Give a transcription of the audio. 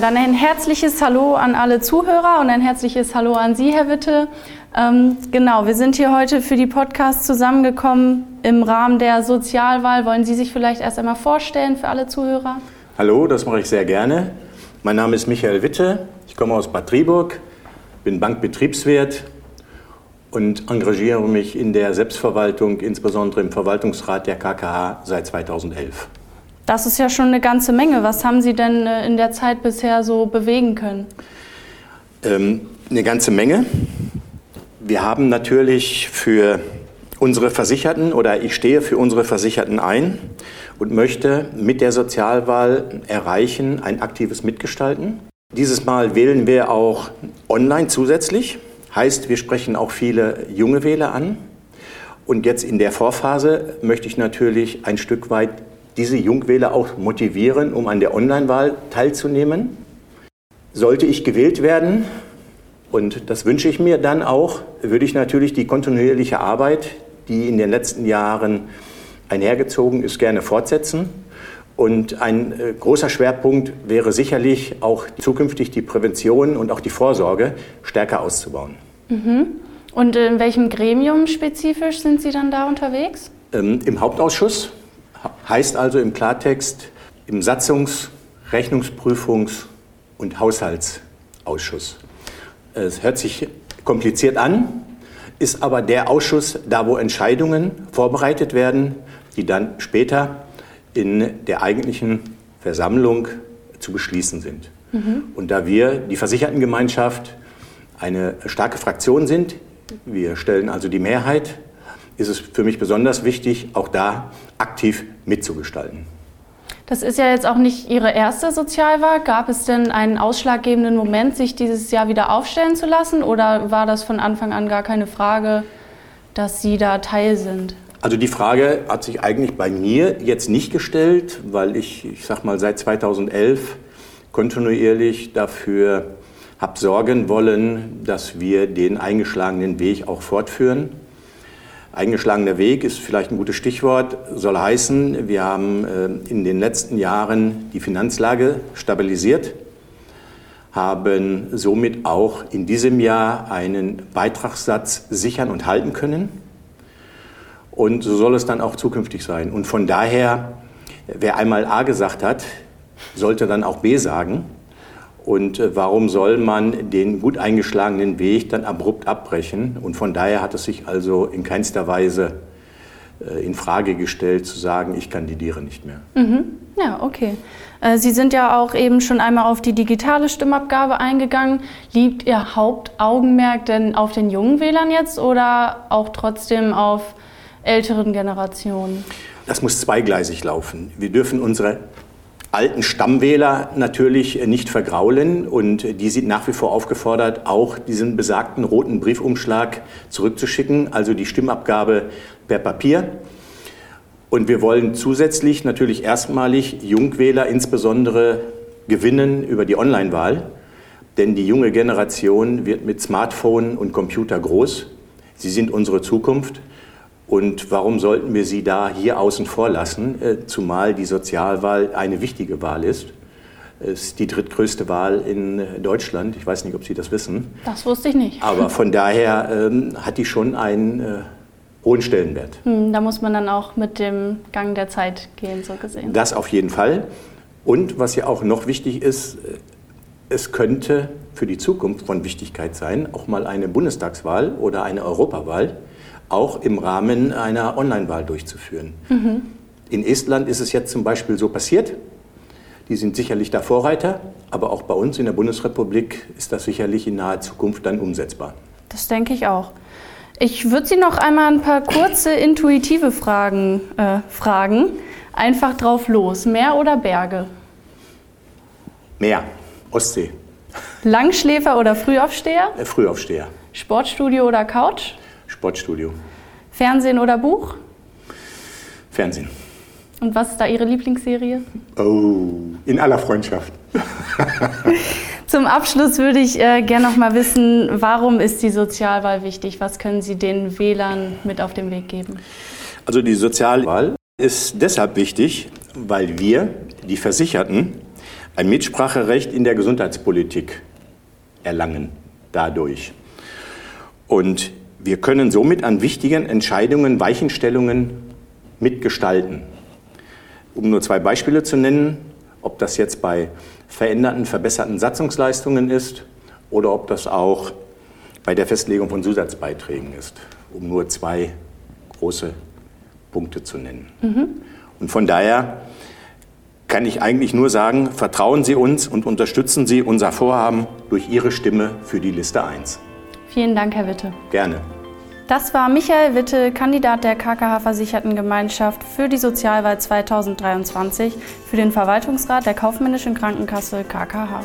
Dann ein herzliches Hallo an alle Zuhörer und ein herzliches Hallo an Sie, Herr Witte. Ähm, genau, wir sind hier heute für die Podcasts zusammengekommen im Rahmen der Sozialwahl. Wollen Sie sich vielleicht erst einmal vorstellen für alle Zuhörer? Hallo, das mache ich sehr gerne. Mein Name ist Michael Witte. Ich komme aus Bad Triburg, bin Bankbetriebswirt und engagiere mich in der Selbstverwaltung, insbesondere im Verwaltungsrat der KKH seit 2011. Das ist ja schon eine ganze Menge. Was haben Sie denn äh, in der Zeit bisher so bewegen können? Ähm, eine ganze Menge. Wir haben natürlich für unsere Versicherten oder ich stehe für unsere Versicherten ein und möchte mit der Sozialwahl erreichen, ein aktives Mitgestalten. Dieses Mal wählen wir auch online zusätzlich. Heißt, wir sprechen auch viele junge Wähler an. Und jetzt in der Vorphase möchte ich natürlich ein Stück weit diese Jungwähler auch motivieren, um an der Online-Wahl teilzunehmen. Sollte ich gewählt werden, und das wünsche ich mir dann auch, würde ich natürlich die kontinuierliche Arbeit, die in den letzten Jahren einhergezogen ist, gerne fortsetzen. Und ein äh, großer Schwerpunkt wäre sicherlich auch zukünftig die Prävention und auch die Vorsorge stärker auszubauen. Mhm. Und in welchem Gremium spezifisch sind Sie dann da unterwegs? Ähm, Im Hauptausschuss Heißt also im Klartext im Satzungs-, Rechnungsprüfungs- und Haushaltsausschuss. Es hört sich kompliziert an, ist aber der Ausschuss, da wo Entscheidungen vorbereitet werden, die dann später in der eigentlichen Versammlung zu beschließen sind. Mhm. Und da wir, die Versichertengemeinschaft, eine starke Fraktion sind, wir stellen also die Mehrheit ist es für mich besonders wichtig, auch da aktiv mitzugestalten. Das ist ja jetzt auch nicht Ihre erste Sozialwahl. Gab es denn einen ausschlaggebenden Moment, sich dieses Jahr wieder aufstellen zu lassen? Oder war das von Anfang an gar keine Frage, dass Sie da Teil sind? Also die Frage hat sich eigentlich bei mir jetzt nicht gestellt, weil ich, ich sag mal, seit 2011 kontinuierlich dafür habe sorgen wollen, dass wir den eingeschlagenen Weg auch fortführen. Eingeschlagener Weg ist vielleicht ein gutes Stichwort, soll heißen, wir haben äh, in den letzten Jahren die Finanzlage stabilisiert, haben somit auch in diesem Jahr einen Beitragssatz sichern und halten können. Und so soll es dann auch zukünftig sein. Und von daher, wer einmal A gesagt hat, sollte dann auch B sagen. Und äh, warum soll man den gut eingeschlagenen Weg dann abrupt abbrechen? Und von daher hat es sich also in keinster Weise äh, in Frage gestellt, zu sagen, ich kandidiere nicht mehr. Mhm. Ja, okay. Äh, Sie sind ja auch eben schon einmal auf die digitale Stimmabgabe eingegangen. Liegt Ihr Hauptaugenmerk denn auf den jungen Wählern jetzt oder auch trotzdem auf älteren Generationen? Das muss zweigleisig laufen. Wir dürfen unsere alten Stammwähler natürlich nicht vergraulen und die sind nach wie vor aufgefordert, auch diesen besagten roten Briefumschlag zurückzuschicken, also die Stimmabgabe per Papier. Und wir wollen zusätzlich natürlich erstmalig Jungwähler insbesondere gewinnen über die Online-Wahl, denn die junge Generation wird mit Smartphone und Computer groß. Sie sind unsere Zukunft. Und warum sollten wir sie da hier außen vor lassen, äh, zumal die Sozialwahl eine wichtige Wahl ist? Es ist die drittgrößte Wahl in äh, Deutschland. Ich weiß nicht, ob Sie das wissen. Das wusste ich nicht. Aber von daher ähm, hat die schon einen äh, hohen Stellenwert. Hm, da muss man dann auch mit dem Gang der Zeit gehen, so gesehen. Das auf jeden Fall. Und was ja auch noch wichtig ist, äh, es könnte für die Zukunft von Wichtigkeit sein, auch mal eine Bundestagswahl oder eine Europawahl auch im Rahmen einer Online-Wahl durchzuführen. Mhm. In Estland ist es jetzt zum Beispiel so passiert. Die sind sicherlich da Vorreiter, aber auch bei uns in der Bundesrepublik ist das sicherlich in naher Zukunft dann umsetzbar. Das denke ich auch. Ich würde Sie noch einmal ein paar kurze intuitive Fragen äh, fragen. Einfach drauf los. Meer oder Berge? Meer, Ostsee. Langschläfer oder Frühaufsteher? Äh, Frühaufsteher. Sportstudio oder Couch? Sportstudio. Fernsehen oder Buch? Fernsehen. Und was ist da Ihre Lieblingsserie? Oh, in aller Freundschaft. Zum Abschluss würde ich äh, gerne noch mal wissen, warum ist die Sozialwahl wichtig? Was können Sie den Wählern mit auf den Weg geben? Also die Sozialwahl ist deshalb wichtig, weil wir, die Versicherten, ein Mitspracherecht in der Gesundheitspolitik erlangen dadurch. Und wir können somit an wichtigen Entscheidungen, Weichenstellungen mitgestalten. Um nur zwei Beispiele zu nennen, ob das jetzt bei veränderten, verbesserten Satzungsleistungen ist oder ob das auch bei der Festlegung von Zusatzbeiträgen ist, um nur zwei große Punkte zu nennen. Mhm. Und von daher kann ich eigentlich nur sagen, vertrauen Sie uns und unterstützen Sie unser Vorhaben durch Ihre Stimme für die Liste 1. Vielen Dank, Herr Witte. Gerne. Das war Michael Witte, Kandidat der KKH-Versichertengemeinschaft für die Sozialwahl 2023 für den Verwaltungsrat der Kaufmännischen Krankenkasse KKH.